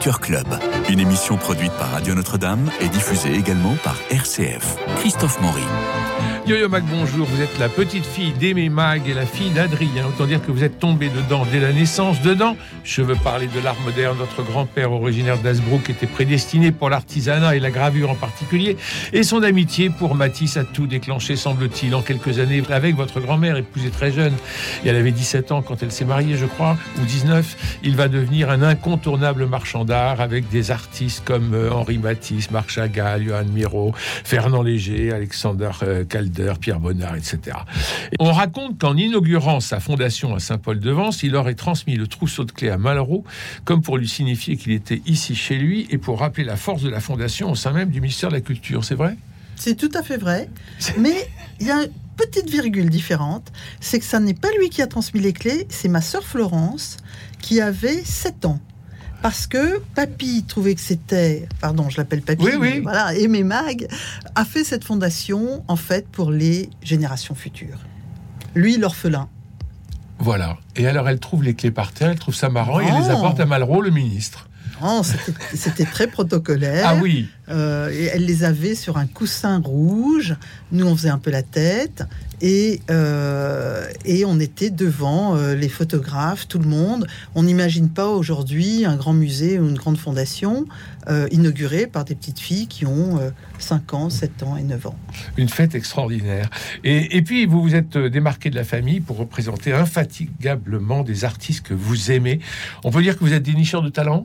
Culture Club, une émission produite par Radio Notre-Dame et diffusée également par RCF. Christophe Maury. Yo-Yo Mac, bonjour. Vous êtes la petite fille d'Aimé Mag et la fille d'Adrien. Autant dire que vous êtes tombé dedans dès la naissance. Dedans, je veux parler de l'art moderne. Notre grand-père originaire d'Asbrook était prédestiné pour l'artisanat et la gravure en particulier. Et son amitié pour Matisse a tout déclenché, semble-t-il, en quelques années avec votre grand-mère, épousée très jeune. Et elle avait 17 ans quand elle s'est mariée, je crois, ou 19. Il va devenir un incontournable marchand d'art avec des artistes comme euh, Henri Matisse, Marc Chagall, Johan Miro, Fernand Léger, Alexander euh, Calder, Pierre Bonnard, etc. On raconte qu'en inaugurant sa fondation à Saint-Paul-de-Vence, il aurait transmis le trousseau de clés à Malraux, comme pour lui signifier qu'il était ici chez lui et pour rappeler la force de la fondation au sein même du ministère de la Culture. C'est vrai? C'est tout à fait vrai. Mais il y a une petite virgule différente. C'est que ça n'est pas lui qui a transmis les clés, c'est ma sœur Florence qui avait 7 ans. Parce que Papy trouvait que c'était, pardon, je l'appelle Papy, Oui, oui. voilà, Aimé Mag a fait cette fondation en fait pour les générations futures. Lui, l'orphelin. Voilà. Et alors elle trouve les clés par terre, elle trouve ça marrant et elle les Non. apporte à Malraux, le ministre. C'était- très protocolaire. Ah oui Euh, et elle les avait sur un coussin rouge. Nous, on faisait un peu la tête. Et, euh, et on était devant euh, les photographes, tout le monde. On n'imagine pas aujourd'hui un grand musée ou une grande fondation inaugurée par des petites filles qui ont euh, 5 ans, 7 ans et 9 ans. Une fête extraordinaire. Et, et puis, vous vous êtes démarqué de la famille pour représenter infatigablement des artistes que vous aimez. On peut dire que vous êtes dénicheur de talent?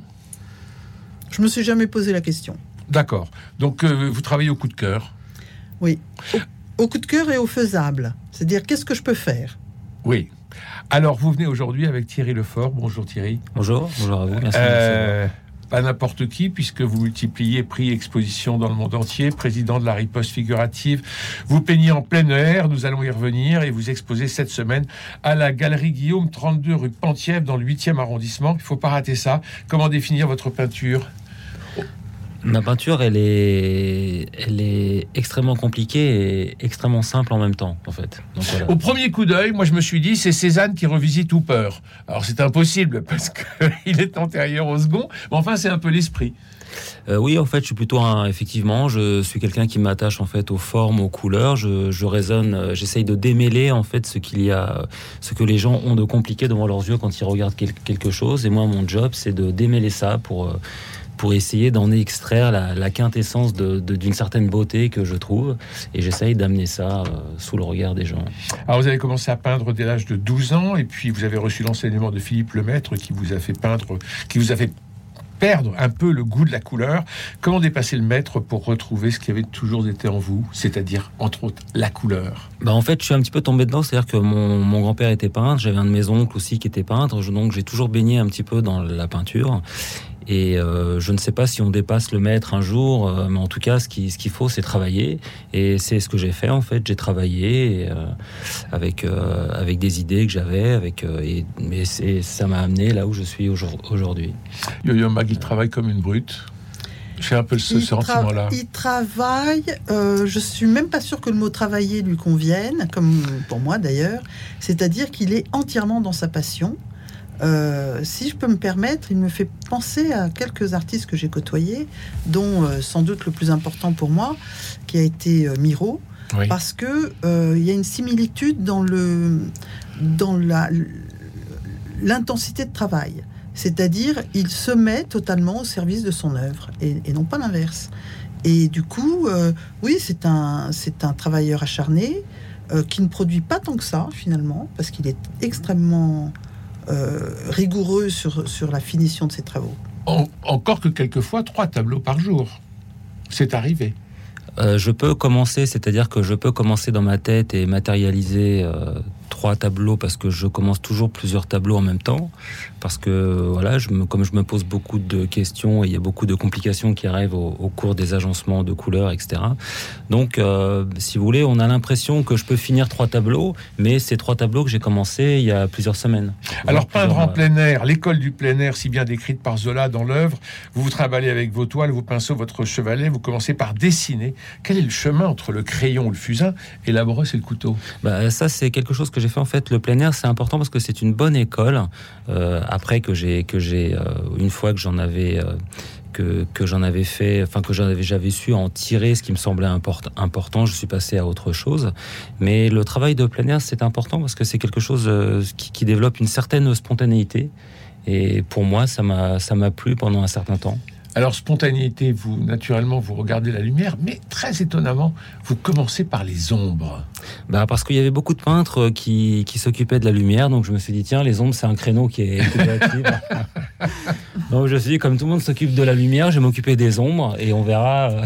Je me suis jamais posé la question. D'accord. Donc, euh, vous travaillez au coup de cœur Oui. Au, au coup de cœur et au faisable. C'est-à-dire, qu'est-ce que je peux faire? Oui. Alors, vous venez aujourd'hui avec Thierry Lefort. Bonjour Thierry. Bonjour, bonjour à vous. Merci. Euh, pas n'importe qui, puisque vous multipliez prix exposition dans le monde entier, président de la riposte figurative. Vous peignez en plein air, nous allons y revenir, et vous exposez cette semaine à la Galerie Guillaume, 32 rue Pentiev, dans le 8e arrondissement. Il faut pas rater ça. Comment définir votre peinture? Ma peinture, elle est, elle est extrêmement compliquée et extrêmement simple en même temps, en fait. Donc, voilà. Au premier coup d'œil, moi je me suis dit, c'est Cézanne qui revisite Hooper. Alors c'est impossible, parce qu'il est antérieur au second, mais enfin c'est un peu l'esprit. Euh, oui, en fait, je suis plutôt un, effectivement, je suis quelqu'un qui m'attache en fait aux formes, aux couleurs. Je, je raisonne, euh, j'essaye de démêler en fait ce qu'il y a, ce que les gens ont de compliqué devant leurs yeux quand ils regardent quel- quelque chose. Et moi, mon job, c'est de démêler ça pour euh, pour essayer d'en extraire la, la quintessence de- de- d'une certaine beauté que je trouve. Et j'essaye d'amener ça euh, sous le regard des gens. Alors vous avez commencé à peindre dès l'âge de 12 ans, et puis vous avez reçu l'enseignement de Philippe Lemaître qui vous a fait peindre, qui vous a fait perdre un peu le goût de la couleur. Comment dépasser le maître pour retrouver ce qui avait toujours été en vous, c'est-à-dire entre autres la couleur? Bah en fait, je suis un petit peu tombé dedans, c'est-à-dire que mon, mon grand-père était peintre, j'avais un de mes oncles aussi qui était peintre, donc j'ai toujours baigné un petit peu dans la peinture. Et euh, je ne sais pas si on dépasse le maître un jour, euh, mais en tout cas, ce qui- ce qu'il faut, c'est travailler. Et c'est ce que j'ai fait en fait. J'ai travaillé et, euh, avec euh, avec des idées que j'avais, avec euh, et mais c'est ça m'a amené là où je suis aujourd- aujourd'hui. Yo-Yo Mag, il travaille comme une brute. J'ai un peu ce sentiment-là. Il travaille. euh, je suis même pas sûre que le mot travailler lui convienne, comme pour moi d'ailleurs. C'est-à-dire qu'il est entièrement dans sa passion. Euh, si je peux me permettre, il me fait penser à quelques artistes que j'ai côtoyés, dont euh, sans doute le plus important pour moi, qui a été euh, Miro, Oui. parce que euh, il y a une similitude dans le dans la l'intensité de travail. C'est-à-dire, il se met totalement au service de son œuvre et, et non pas l'inverse. Et du coup, oui, c'est un, c'est un travailleur acharné qui ne produit pas tant que ça, finalement, parce qu'il est extrêmement rigoureux sur, sur la finition de ses travaux. En- encore que quelquefois, trois tableaux par jour. C'est arrivé. Euh, je peux commencer, c'est-à-dire que je peux commencer dans ma tête et matérialiser euh, trois tableaux parce que je commence toujours plusieurs tableaux en même temps. Parce que voilà, je me, comme je me pose beaucoup de questions et il y a beaucoup de complications qui arrivent au, au cours des agencements de couleurs, etc. Donc, euh, si vous voulez, on a l'impression que je peux finir trois tableaux, mais c'est trois tableaux que j'ai commencé il y a plusieurs semaines. Alors, peindre en mois. plein air, l'école du plein air, si bien décrite par Zola dans l'œuvre, vous vous trimballez avec vos toiles, vos pinceaux, votre chevalet, vous commencez par dessiner. Quel est le chemin entre le crayon ou le fusain et la brosse et le couteau? Bah, ça, c'est quelque chose que j'ai fait en fait le plein air, c'est important parce que c'est une bonne école. Euh, après que j'ai que j'ai une fois que j'en avais que, que j'en avais fait, enfin que j'avais j'avais su en tirer ce qui me semblait important, je suis passé à autre chose. Mais le travail de plein air, c'est important parce que c'est quelque chose qui, qui développe une certaine spontanéité. Et pour moi, ça m'a ça m'a plu pendant un certain temps. Alors, spontanéité, vous, naturellement, vous regardez la lumière, mais très étonnamment, vous commencez par les ombres. Bah, parce qu'il y avait beaucoup de peintres qui, qui s'occupaient de la lumière, donc je me suis dit, tiens, les ombres, c'est un créneau qui est, donc je me suis dit, comme tout le monde s'occupe de la lumière, je vais m'occuper des ombres et on verra. Euh.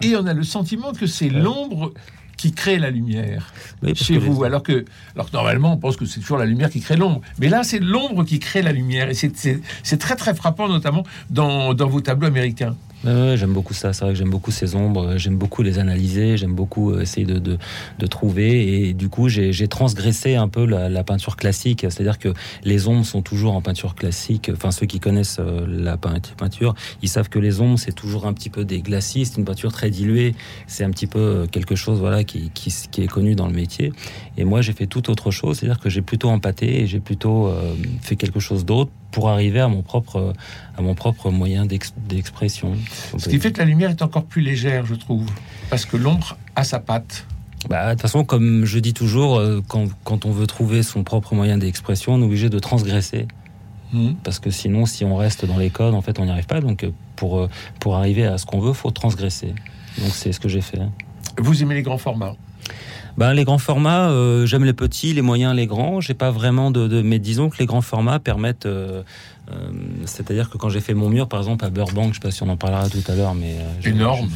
et on a le sentiment que c'est l'ombre qui crée la lumière chez vous, alors, que, alors normalement on pense que c'est toujours la lumière qui crée l'ombre. Mais là, c'est l'ombre qui crée la lumière. Et c'est très très frappant, notamment dans, dans vos tableaux américains j'aime beaucoup ça. C'est vrai que j'aime beaucoup ces ombres. J'aime beaucoup les analyser. J'aime beaucoup euh, essayer de, trouver. Et du coup, j'ai transgressé un peu la, peinture classique. C'est-à-dire que les ombres sont toujours en peinture classique. Enfin, ceux qui connaissent euh, la peinture, ils savent que les ombres, c'est toujours un petit peu des glacis. C'est une peinture très diluée. C'est un petit peu euh, quelque chose voilà, qui, est connu dans le métier. Et moi, j'ai fait tout autre chose. C'est-à-dire que j'ai plutôt empâté et j'ai plutôt fait quelque chose d'autre pour arriver à mon propre, à mon propre moyen d'expression. Ce qui fait que la lumière est encore plus légère, je trouve, parce que l'ombre a sa patte. Bah, de toute façon, comme je dis toujours, euh, quand, quand on veut trouver son propre moyen d'expression, on est obligé de transgresser. Hmm. Parce que sinon, si on reste dans les codes, en fait, on n'y arrive pas. Donc, euh, pour, euh, pour arriver à ce qu'on veut, faut transgresser. Donc, c'est ce que j'ai fait. Vous aimez les grands formats ben, les grands formats, euh, j'aime les petits, les moyens, les grands. J'ai pas vraiment de, mais disons que les grands formats permettent. Euh, euh, c'est-à-dire que quand j'ai fait mon mur, par exemple à Burbank, je sais pas si on en parlera tout à l'heure, mais énorme.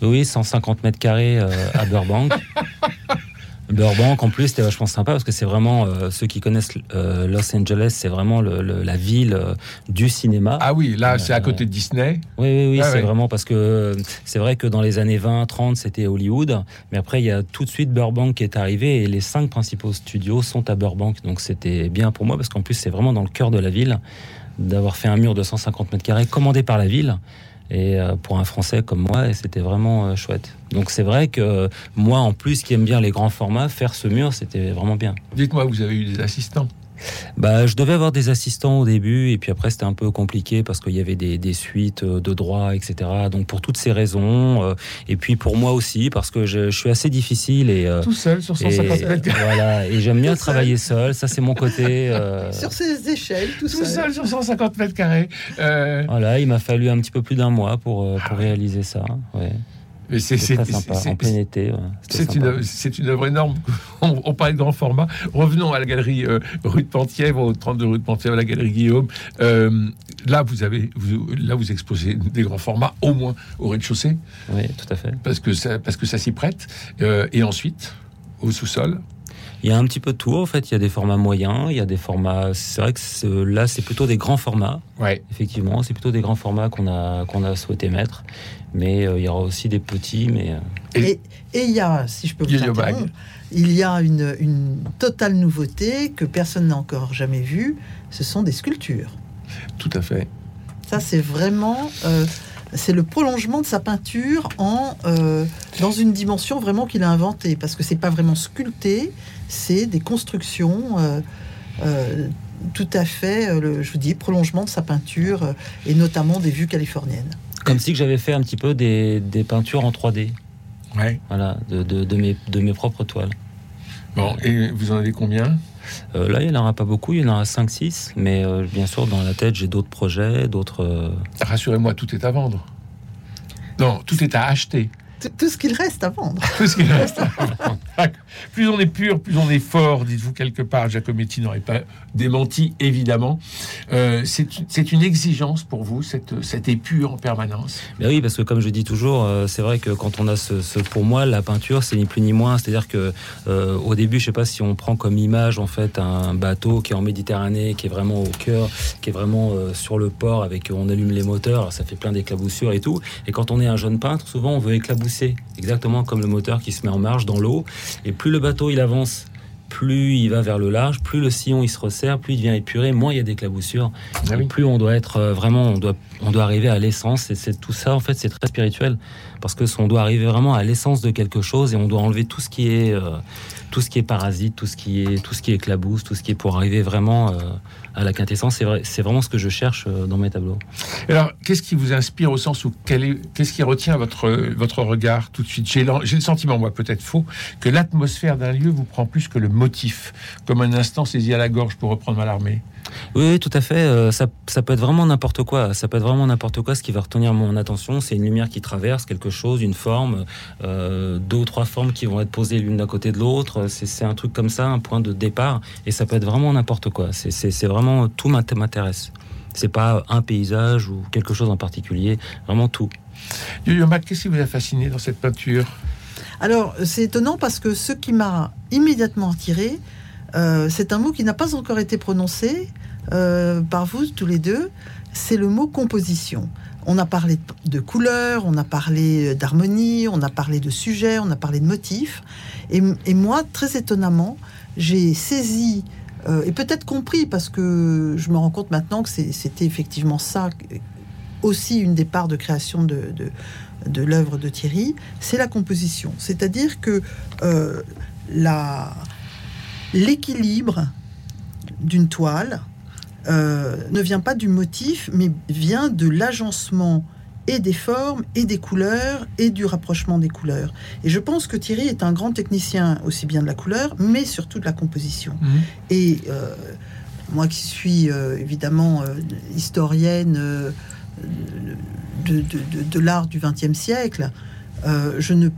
Oui, 150 mètres carrés à Burbank. Burbank, en plus, c'était vachement sympa parce que c'est vraiment, euh, ceux qui connaissent euh, Los Angeles, c'est vraiment la ville euh, du cinéma. Ah oui, là, c'est à côté de Disney. Oui, oui, oui, ah c'est vraiment parce que c'est vrai que dans les années 20, 30, c'était Hollywood, mais après, il y a tout de suite Burbank qui est arrivé et les cinq principaux studios sont à Burbank. Donc, c'était bien pour moi parce qu'en plus, c'est vraiment dans le cœur de la ville d'avoir fait un mur de 150 mètres carrés commandé par la ville. Et euh, pour un Français comme moi, c'était vraiment euh, chouette. Donc c'est vrai que moi, en plus, qui aime bien les grands formats, faire ce mur, c'était vraiment bien. Dites-moi, vous avez eu des assistants? Bah, je devais avoir des assistants au début, et puis après c'était un peu compliqué parce qu'il y avait des, des, suites euh, de droit, etc. Donc pour toutes ces raisons, euh, et puis pour moi aussi parce que je, je suis assez difficile et euh, tout seul sur 150 mètres carrés. Voilà, et j'aime bien travailler seul. Ça c'est mon côté. sur ces échelles, tout, tout seul. sur 150 mètres carrés. Voilà, il m'a fallu un petit peu plus d'un mois pour, pour ah réaliser ça. Ouais. C'est sympa, en plein été. c'est une, une œuvre énorme. On, on, parle de grand format. Revenons à la galerie euh, rue de Penthièvre, au 32 rue de Penthièvre, la galerie Guillaume. Euh, là, vous avez, vous, là, vous exposez des grands formats, au moins au rez-de-chaussée. Oui, tout à fait. Parce que ça, parce que ça s'y prête. Euh, et ensuite, au sous-sol. Il y a un petit peu de tout en fait. Il y a des formats moyens, il y a des formats. C'est vrai que là, c'est plutôt des grands formats. Ouais. Effectivement, c'est plutôt des grands formats qu'on a qu'on a souhaité mettre. Mais euh, il y aura aussi des petits. Mais euh, et, il y a, si je peux vous interrompre, il y a une, une totale nouveauté que personne n'a encore jamais vue. Ce sont des sculptures. Tout à fait. Ça, c'est vraiment. Euh, c'est le prolongement de sa peinture en dans une dimension vraiment qu'il a inventée parce que c'est pas vraiment sculpté, c'est des constructions euh, euh, tout à fait, euh, je vous dis, prolongement de sa peinture et notamment des vues californiennes. Comme si j'avais fait un petit peu des, peintures en 3D. Ouais. Voilà, de, mes, de mes propres toiles. Bon, et vous en avez combien? Là, il n'y en aura pas beaucoup, il y en aura 5-6, mais bien sûr, dans la tête, j'ai d'autres projets, d'autres... Rassurez-moi, tout est à vendre. Non, tout est à acheter tout ce qu'il reste à vendre. plus on est pur, plus on est fort, dites-vous quelque part. Giacometti n'aurait pas démenti, évidemment. Euh, c'est une exigence pour vous, cette, cette épure en permanence? Mais Oui, parce que comme je dis toujours, euh, c'est vrai que quand on a ce, pour moi, la peinture, c'est ni plus ni moins. C'est-à-dire que euh, au début, je sais pas si on prend comme image en fait un bateau qui est en Méditerranée, qui est vraiment au cœur, qui est vraiment sur le port, avec on allume les moteurs, ça fait plein d'éclaboussures et tout. Et quand on est un jeune peintre, souvent on veut éclabousser exactement comme le moteur qui se met en marche dans l'eau. Et plus le bateau il avance, plus il va vers le large, plus le sillon il se resserre, plus il devient épuré, moins il y a d'éclaboussures, Ah oui. plus on doit être euh, vraiment, on doit, on doit arriver à l'essence. Et c'est tout ça, en fait, c'est très spirituel parce que on doit arriver vraiment à l'essence de quelque chose et on doit enlever tout ce qui est, euh, tout ce qui est parasite, tout ce qui est, tout ce qui éclabousse, tout ce qui est pour arriver vraiment euh, à la quintessence. C'est vrai, vraiment ce que je cherche euh, dans mes tableaux. Alors, qu'est-ce qui vous inspire au sens où qu'est-ce qui retient votre, votre regard tout de suite? J'ai le sentiment, moi peut-être faux, que l'atmosphère d'un lieu vous prend plus que le motif, comme un instant saisi à la gorge pour reprendre Mallarmé. Oui, oui, tout à fait. euh, ça, ça peut être vraiment n'importe quoi. Ça peut être vraiment n'importe quoi. Ce qui va retenir mon attention, c'est une lumière qui traverse quelque chose, une forme, euh, deux ou trois formes qui vont être posées l'une d'un côté de l'autre. C'est c'est un truc comme ça, un point de départ. Et ça peut être vraiment n'importe quoi. C'est- C'est c'est vraiment tout m'int- m'intéresse. C'est pas un paysage ou quelque chose en particulier. Vraiment tout. Yo-Yo Mac, qu'est-ce qui vous a fasciné dans cette peinture? Alors, c'est étonnant parce que ce qui m'a immédiatement attiré, euh, c'est un mot qui n'a pas encore été prononcé euh, par vous tous les deux, c'est le mot composition. On a parlé de- couleurs, on a parlé d'harmonie, on a parlé de sujet, on a parlé de motifs. Et, moi, très étonnamment, j'ai saisi euh, et peut-être compris parce que je me rends compte maintenant que c'était effectivement ça aussi une des parts de création de, de, l'œuvre de Thierry, c'est la composition. C'est-à-dire que la- l'équilibre d'une toile euh, ne vient pas du motif, mais vient de l'agencement et des formes, et des couleurs, et du rapprochement des couleurs. Et je pense que Thierry est un grand technicien aussi bien de la couleur, mais surtout de la composition. Et euh, moi qui suis euh, évidemment euh, historienne de, de- de- de l'art du XXe siècle, je ne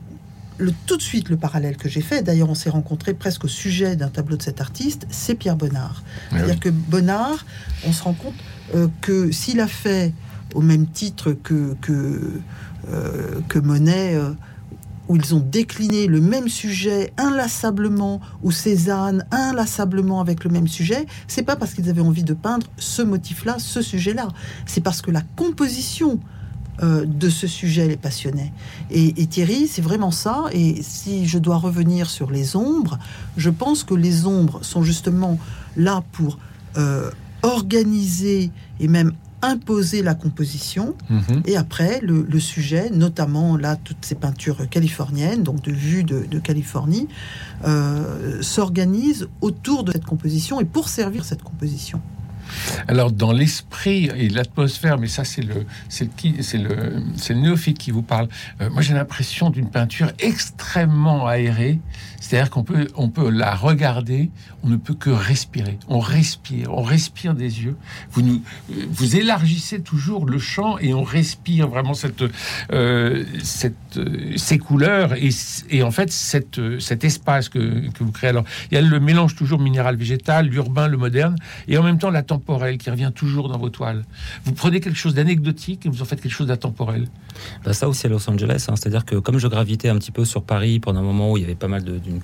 le, tout de suite le parallèle que j'ai fait, d'ailleurs on s'est rencontrés presque au sujet d'un tableau de cet artiste, c'est Pierre Bonnard. Ah C'est-à-dire que Bonnard, on se rend compte euh, que s'il a fait au même titre que, que, euh, que Monet, euh, où ils ont décliné le même sujet inlassablement, ou Cézanne inlassablement avec le même sujet, c'est pas parce qu'ils avaient envie de peindre ce motif-là, ce sujet-là. C'est parce que la composition euh, de ce sujet les passionnait. Et, et Thierry, c'est vraiment ça. Et si je dois revenir sur les ombres, je pense que les ombres sont justement là pour euh, organiser et même imposer la composition. Mhm. Et après, le, le sujet, notamment là, toutes ces peintures californiennes, donc de vue de, de Californie, euh, s'organisent autour de cette composition et pour servir cette composition. Alors, dans l'esprit et l'atmosphère, mais ça, c'est le, c'est le, c'est le, néophyte qui vous parle. Euh, moi, j'ai l'impression d'une peinture extrêmement aérée. C'est-à-dire qu'on peut, on peut la regarder, on ne peut que respirer. On respire, on respire des yeux. Vous nous, vous élargissez toujours le champ et on respire vraiment cette, euh, cette, euh, ces couleurs et, et en fait cette, cet espace que, que vous créez. Alors, il y a le mélange toujours minéral-végétal, l'urbain, le moderne, et en même temps la qui revient toujours dans vos toiles. Vous prenez quelque chose d'anecdotique et vous en faites quelque chose d'intemporel. Bah, ça aussi à Los Angeles, hein. c'est-à-dire que comme je gravitais un petit peu sur Paris pendant un moment où il y avait pas mal d'une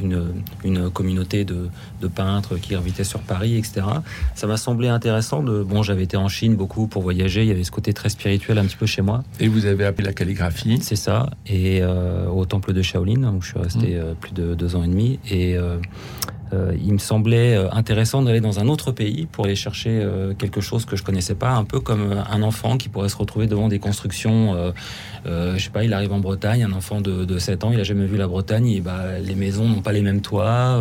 une, une communauté de, de peintres qui gravitaient sur Paris, etc. Ça m'a semblé intéressant de. Bon, j'avais été en Chine beaucoup pour voyager, il y avait ce côté très spirituel un petit peu chez moi. Et vous avez appelé la calligraphie. C'est ça. Et euh, au temple de Shaolin, où je suis resté euh, plus de deux ans et demi. Et euh, euh, il me semblait euh, intéressant d'aller dans un autre pays pour aller chercher euh, quelque chose que je connaissais pas, un peu comme un enfant qui pourrait se retrouver devant des constructions. Euh, je sais pas, il arrive en Bretagne, un enfant de, de 7 ans, il a jamais vu la Bretagne, et bah, les maisons n'ont pas les mêmes toits,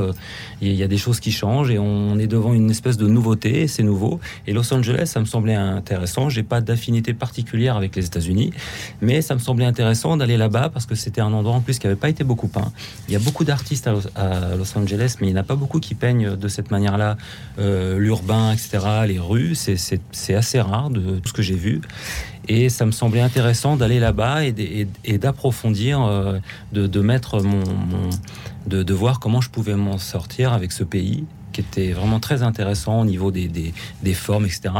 il y a des choses qui changent, et on est devant une espèce de nouveauté, c'est nouveau. Et Los Angeles, ça me semblait intéressant. J'ai pas d'affinité particulière avec les États-Unis, mais ça me semblait intéressant d'aller là-bas parce que c'était un endroit en plus qui avait pas été beaucoup peint. Il y a beaucoup d'artistes à Los Angeles, mais il n'y en a pas beaucoup qui peignent de cette manière-là euh, l'urbain, etc., les rues. C'est- assez rare de tout ce que j'ai vu. Et ça me semblait intéressant d'aller là-bas et, d'approfondir, euh, de, de mettre mon, de voir comment je pouvais m'en sortir avec ce pays qui était vraiment très intéressant au niveau des, des, des formes, etc.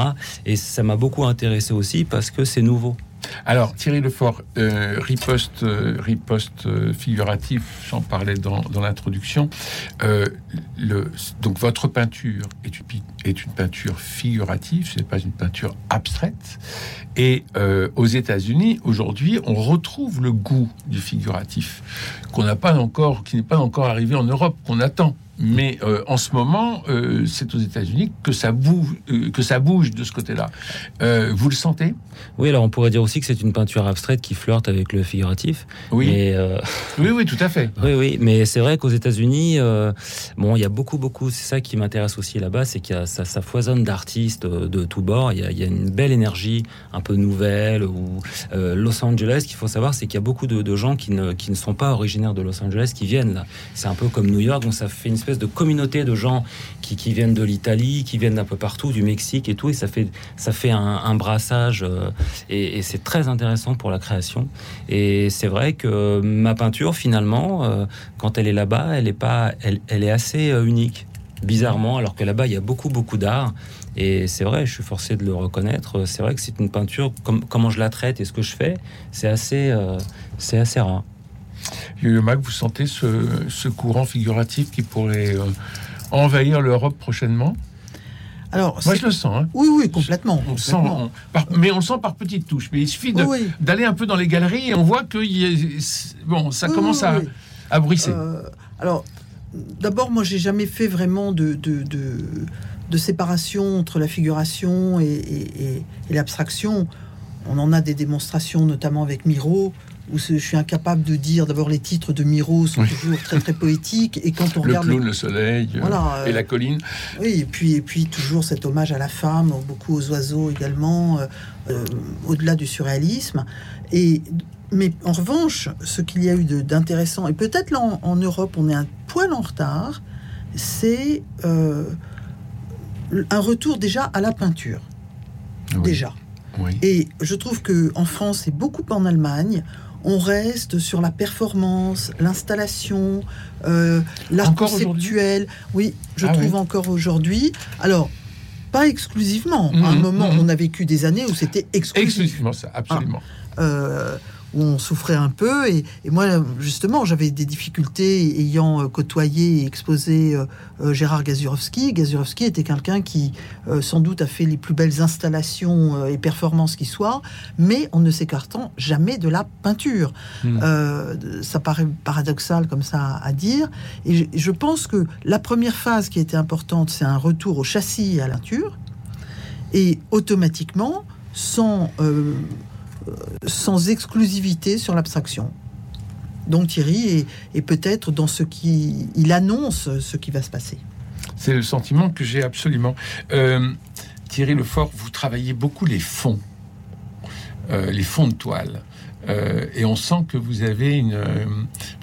Et ça m'a beaucoup intéressé aussi parce que c'est nouveau. Alors, Thierry Lefort, euh, riposte, euh, riposte euh, figuratif, j'en parlais dans, dans l'introduction. Euh, donc, votre peinture est une, est une peinture figurative, ce n'est pas une peinture abstraite. Et euh, aux États-Unis, aujourd'hui, on retrouve le goût du figuratif qu'on n'a pas encore, qui n'est pas encore arrivé en Europe, qu'on attend. Mais euh, en ce moment, euh, c'est aux États-Unis que ça bouge, euh, que ça bouge de ce côté-là. Vous le sentez? Oui, alors on pourrait dire aussi que c'est une peinture abstraite qui flirte avec le figuratif. Oui. Mais, Oui, oui, tout à fait. oui, oui, mais c'est vrai qu'aux États-Unis, bon, il y a beaucoup, beaucoup. C'est ça qui m'intéresse aussi là-bas, c'est qu'il y a ça, foisonne d'artistes euh, de tous bords. Il y, a, une belle énergie, un peu nouvelle. Ou euh, Los Angeles, qu'il faut savoir, c'est qu'il y a beaucoup de, gens qui ne, sont pas originaires de Los Angeles qui viennent là. C'est un peu comme New York, donc ça fait une espèce de communauté de gens qui, viennent de l'Italie, qui viennent d'un peu partout, du Mexique et tout, et ça fait, ça fait un, brassage, euh, et, c'est très intéressant pour la création. Et c'est vrai que ma peinture, finalement, quand elle est là-bas, elle elle, est assez unique, bizarrement, alors que là-bas il y a beaucoup, beaucoup d'art. Et c'est vrai, je suis forcé de le reconnaître. C'est vrai que c'est une peinture, comme, comment je la traite et ce que je fais, c'est assez, euh, c'est assez rare. Mac, vous sentez ce, ce courant figuratif qui pourrait euh, envahir l'Europe prochainement? Alors, Moi, je le sens. hein. oui, oui, complètement. On sent, on- par- mais on le sent par petites touches. Mais il suffit Oui, d'aller un peu dans les galeries et on voit que il y a- bon, ça Oui, commence oui, à, oui. à bruisser. Euh, alors, d'abord, moi, j'ai jamais fait vraiment de, de, de- de séparation entre la figuration et, et- et- et l'abstraction. On en a des démonstrations, notamment avec Miro, où je suis incapable de dire. D'abord, les titres de Miro sont Oui. toujours très très poétiques, et quand on le regarde clown, le soleil euh, Voilà, euh, et la colline. Oui, et puis, et puis toujours cet hommage à la femme, beaucoup aux oiseaux également, euh, euh, au-delà du surréalisme. Et, mais en revanche, ce qu'il y a eu d'intéressant, et peut-être là en, en Europe on est un poil en retard, c'est euh, un retour déjà à la peinture. Oui. Déjà. Oui. Et je trouve que en France et beaucoup en Allemagne, on reste sur la performance, l'installation, euh, l'art conceptuel. Oui, je Ah trouve oui. encore aujourd'hui. Alors, pas exclusivement. à un Mhm, moment, mhm. on a vécu des années où c'était exclusif. Exclusivement ça, absolument. euh, où on souffrait un peu. Et, et moi, justement, j'avais des difficultés ayant euh, côtoyé et exposé euh, euh, Gérard Gazurovski. Gazurovski était quelqu'un qui, sans doute, a fait les plus belles installations et performances qui soient, mais en ne s'écartant jamais de la peinture. Hmm. Euh, ça paraît paradoxal comme ça à dire. Et je, je pense que la première phase qui été importante, c'est un retour au châssis et à la peinture. Et automatiquement, sans, euh, sans exclusivité sur l'abstraction. Donc Thierry est, peut-être dans ce qui... Il annonce ce qui va se passer. C'est le sentiment que j'ai absolument. Euh, Thierry Lefort, vous travaillez beaucoup les fonds, euh, les fonds de toile. Euh, et on sent que vous avez une, euh,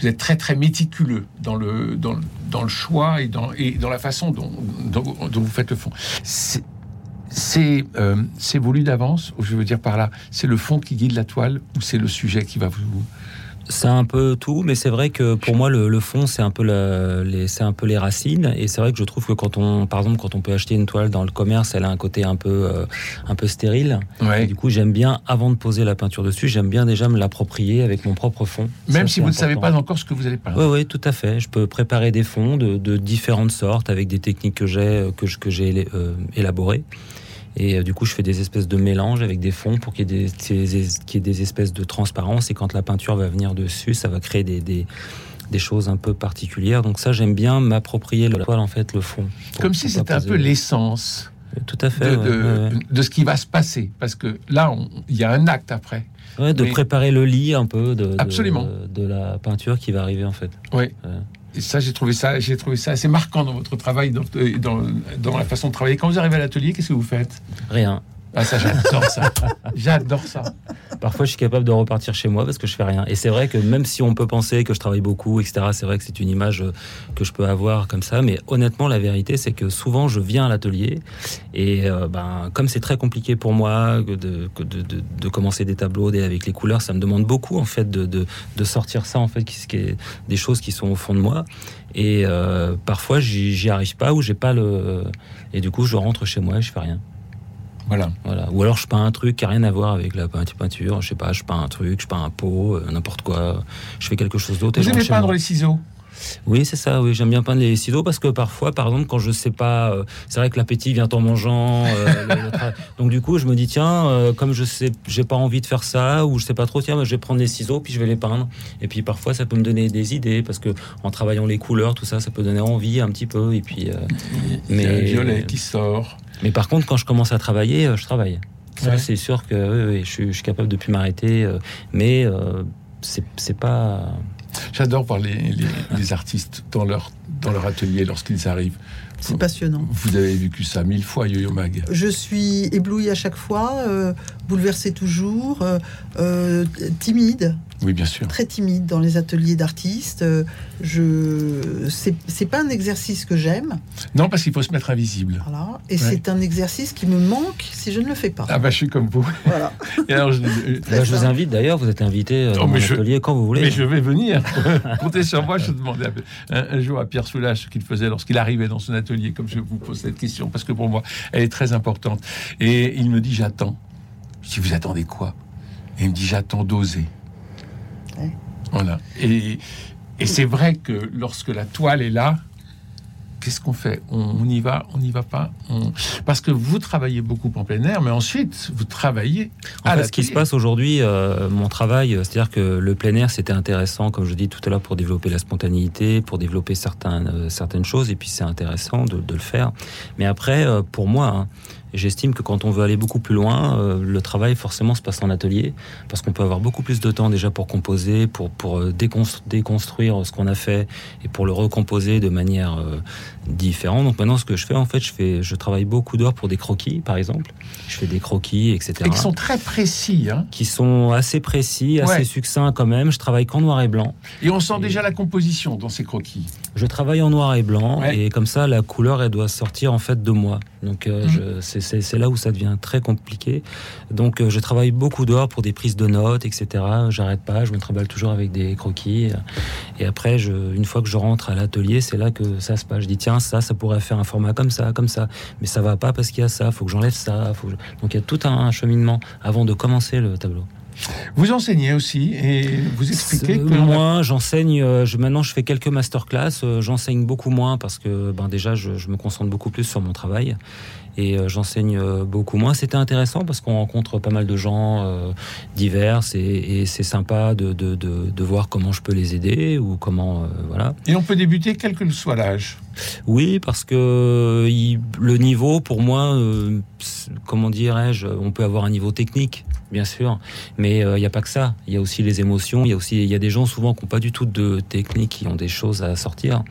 vous êtes très très méticuleux dans le dans, le- choix et dans dans la façon dont, dont vous faites le fond. C'est euh, c'est voulu d'avance, ou je veux dire par là, c'est le fond qui guide la toile ou c'est le sujet qui va vous C'est un peu tout, mais c'est vrai que pour moi le, le fond c'est un peu la- les c'est un peu les racines et c'est vrai que je trouve que quand on par exemple quand on peut acheter une toile dans le commerce, elle a un côté un peu euh, un peu stérile. Et du coup, j'aime bien avant de poser la peinture dessus, j'aime bien déjà me l'approprier avec mon propre fond. Même Ça, si vous ne savez pas encore ce que vous allez peindre. Oui, oui, tout à fait. Je peux préparer des fonds de, de différentes sortes avec des techniques que j'ai euh, que, je- que j'ai euh, élaborées. Et euh, du coup, je fais des espèces de mélanges avec des fonds pour qu'il y, ait des- qu'il y ait des- espèces de transparence. Et quand la peinture va venir dessus, ça va créer des, des, des choses un peu particulières. Donc ça, j'aime bien m'approprier le toile, en fait, le fond. Comme si c'était un peu l'essence. Tout à fait. de, ouais, de, ouais, ouais. de ce qui va se passer. Parce que là, il y a un acte après. Ouais, de Mais- préparer le lit un peu de, de- Absolument. de, la peinture qui va arriver, en fait. Oui. Et ça, j'ai trouvé ça, j'ai trouvé ça assez marquant dans votre travail, dans, dans la façon de travailler. Quand vous arrivez à l'atelier, qu'est-ce que vous faites? Rien. Ah, ça, j'adore ça. J'adore ça. Parfois, je suis capable de repartir chez moi parce que je fais rien. Et c'est vrai que même si on peut penser que je travaille beaucoup, etc., c'est vrai que c'est une image euh, que je peux avoir comme ça. Mais honnêtement, la vérité, c'est que souvent, je viens à l'atelier et euh, ben, comme c'est très compliqué pour moi de, de, de, commencer des tableaux avec les couleurs, ça me demande beaucoup en fait de, sortir ça en fait, est des choses qui sont au fond de moi. Et euh, parfois, j'y arrive pas ou j'ai pas le. Et du coup, je rentre chez moi et je fais rien. Voilà. Voilà. Ou alors je peins un truc qui a rien à voir avec la peinture-. Je sais pas, je peins un truc, je peins un pot, euh, n'importe quoi. Je fais quelque chose d'autre. Vous aimez peindre les ciseaux? Oui, c'est ça. Oui, j'aime bien peindre les ciseaux parce que parfois, par exemple, quand je sais pas, euh, c'est vrai que l'appétit vient en mangeant. euh, le- le tra- Donc du coup, je me dis tiens, euh, comme je sais, j'ai pas envie de faire ça ou je sais pas trop, tiens, bah, je vais prendre les ciseaux puis je vais les peindre. Et puis parfois, ça peut me donner des idées parce que en travaillant les couleurs, tout ça, ça peut donner envie un petit peu. Et puis, a un Mais- violet qui sort. mais par contre, quand je commence à travailler, je travaille. Ça, Ouais. c'est sûr que oui, oui, je, suis, je suis capable de plus m'arrêter. mais c'est pas. J'adore voir les, artistes dans leur atelier lorsqu'ils arrivent. C'est passionnant. Vous avez vécu ça mille fois, Yo-Yo Mag. Je suis éblouie à chaque fois, euh, bouleversée toujours, euh, euh, timide, Oui, bien sûr. très timide dans les ateliers d'artistes. Euh, Je, c'est c'est pas un exercice que j'aime, Non, parce qu'il faut se mettre invisible. voilà, et c'est un exercice qui me manque si je ne le fais pas. Ah bah, je suis comme vous. Voilà. Et alors, je- je vous invite d'ailleurs, vous êtes invité Oh, dans mon je- atelier quand vous voulez. Mais je vais venir. Comptez sur moi. Je demandais un, un jour à Pierre Soulages ce qu'il faisait lorsqu'il arrivait dans son atelier, comme je vous pose cette question, parce que pour moi, elle est très importante. Et il me dit J'attends. Je dis Vous attendez quoi? Et il me dit J'attends d'oser. Ouais. Voilà. Et, et c'est vrai que lorsque la toile est là, qu'est-ce qu'on fait? On, on y va On n'y va pas? On- Parce que vous travaillez beaucoup en plein air, mais ensuite, vous travaillez En à fait, ce qui se passe aujourd'hui, euh, mon travail, euh, c'est-à-dire que le plein air, c'était intéressant, comme je dis tout à l'heure, pour développer la spontanéité, pour développer certaines, euh, certaines choses, et puis c'est intéressant de, de le faire. Mais après, euh, pour moi, hein, j'estime que quand on veut aller beaucoup plus loin, euh, le travail forcément se passe en atelier, parce qu'on peut avoir beaucoup plus de temps déjà pour composer, pour, pour euh, déconstru- déconstruire ce qu'on a fait, et pour le recomposer de manière euh, différente. Donc maintenant, ce que je fais, en fait, je, fais, je travaille beaucoup d'heures pour des croquis, par exemple. Je fais des croquis, etc Et qui sont très précis. Hein qui sont assez précis, assez Ouais. succincts quand même. Je travaille qu'en noir et blanc. Et on sent Et- déjà la composition dans ces croquis. Je travaille en noir et blanc Ouais. et comme ça, la couleur, elle doit sortir en fait de moi. Donc euh, c'est- c'est c'est là où ça devient très compliqué. Donc euh, je travaille beaucoup dehors pour des prises de notes, etc. J'arrête pas, je me travaille toujours avec des croquis. Et après, je, une fois que je rentre à l'atelier, c'est là que ça se passe. Je dis tiens, ça, ça pourrait faire un format comme ça, comme ça. Mais ça va pas parce qu'il y a ça. Faut que j'enlève ça. Faut que je- Donc il y a tout un cheminement avant de commencer le tableau. Vous enseignez aussi et vous expliquez Euh, que a- moins, j'enseigne. euh, je, maintenant, je fais quelques masterclass. euh, j'enseigne beaucoup moins parce que, ben, déjà, je, je me concentre beaucoup plus sur mon travail et euh, j'enseigne euh, beaucoup moins. C'était intéressant parce qu'on rencontre pas mal de gens euh, divers et, et c'est sympa de, de, de, de voir comment je peux les aider ou comment, euh, voilà. Et on peut débuter quel que soit l'âge. Oui, parce que il- le niveau, pour moi, euh, comment dirais-je, on peut avoir un niveau technique, bien sûr, mais il n'y a pas que ça. Il y a aussi les émotions. Il y a aussi, il y a des gens souvent qui n'ont pas du tout de technique, qui ont des choses à sortir.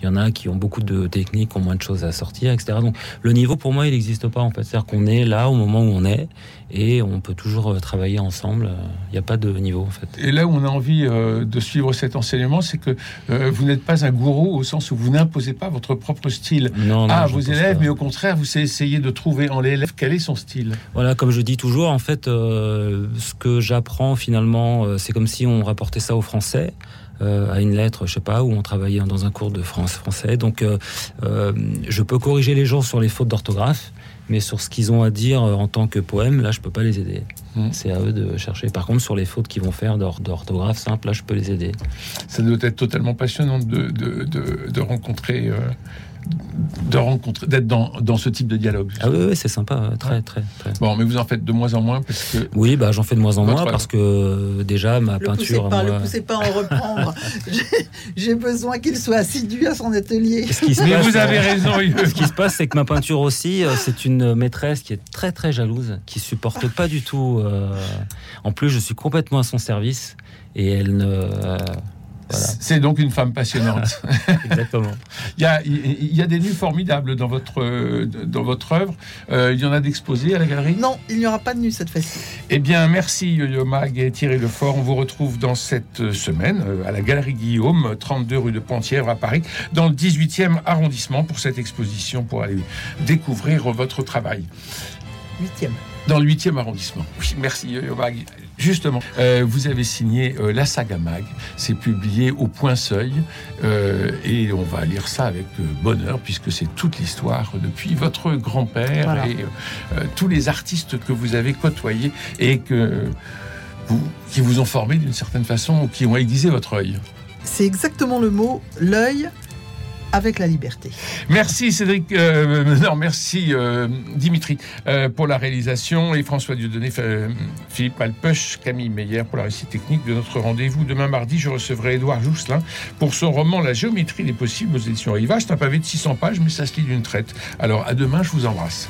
Il y en a qui ont beaucoup de techniques, qui ont moins de choses à sortir, etc. Donc le niveau, pour moi, il n'existe pas en fait. C'est-à-dire qu'on est là au moment où on est et on peut toujours euh, travailler ensemble. Il n'y a pas de niveau en fait. Et là où on a envie euh, de suivre cet enseignement, c'est que euh, vous n'êtes pas un gourou au sens où vous n'imposez pas votre propre style Non, non, à vos élèves, pas. mais au contraire, vous essayez de trouver en l'élève quel est son style. Voilà, comme je dis toujours, en fait, euh, ce que j'apprends finalement, c'est comme si on rapportait ça au français. Euh, à une lettre, je sais pas, où on travaillait dans un cours de France français. Donc, euh, euh, je peux corriger les gens sur les fautes d'orthographe, mais sur ce qu'ils ont à dire en tant que poème, là, je peux pas les aider. Mm. C'est à eux de chercher. Par contre, sur les fautes qu'ils vont faire d'or- d'orthographe simple, là, je peux les aider. Ça doit être totalement passionnant de, de, de, de rencontrer, euh, de rencontrer, d'être dans, dans ce type de dialogue. Ah oui, oui, c'est sympa, euh, très, très, très. Bon, mais vous en faites de moins en moins parce que Oui, bah, j'en fais de moins en moins parce que euh, déjà ma Le poussez peinture. pas, moi- le poussez pas à en reprendre. J'ai- besoin qu'il soit assidu à son atelier. Ce qui se Mais passe, vous avez euh, raison. Ce qui se passe, c'est que ma peinture aussi, c'est une maîtresse qui est très très jalouse, qui supporte pas du tout. euh, En plus, je suis complètement à son service et elle ne. Voilà. C'est donc une femme passionnante. Exactement. Il y a, il y a des nus formidables dans votre, dans votre œuvre. Euh, il y en a d'exposés à la galerie? Non, il n'y aura pas de nu cette fois-ci. Eh bien, merci Yo-Yo Mag et Thierry Lefort. On vous retrouve dans cette semaine euh, à la Galerie Guillaume, 32 rue de Pontièvre à Paris, dans le 18e arrondissement pour cette exposition, pour aller découvrir votre travail. Huitième. Dans le 8e arrondissement. Oui, merci Yo-Yo Mag. Justement, euh, vous avez signé euh, la saga Mag. C'est publié au Point Seuil. euh, et on va lire ça avec euh, bonheur, puisque c'est toute l'histoire depuis votre grand-père Voilà. et euh, tous les artistes que vous avez côtoyés et que vous, qui vous ont formé d'une certaine façon ou qui ont aiguisé votre œil. c'est exactement le mot, l'œil avec la liberté. Merci Cédric, euh, non merci euh, Dimitri euh, pour la réalisation et François Dieudonné, Philippe Malpeuch, Camille Meyer pour la récit technique de notre rendez-vous. Demain mardi, je recevrai Édouard Jousselin pour son roman La géométrie des possibles aux éditions Riva. C'est un pavé de 600 pages, mais ça se lit d'une traite. Alors à demain, je vous embrasse.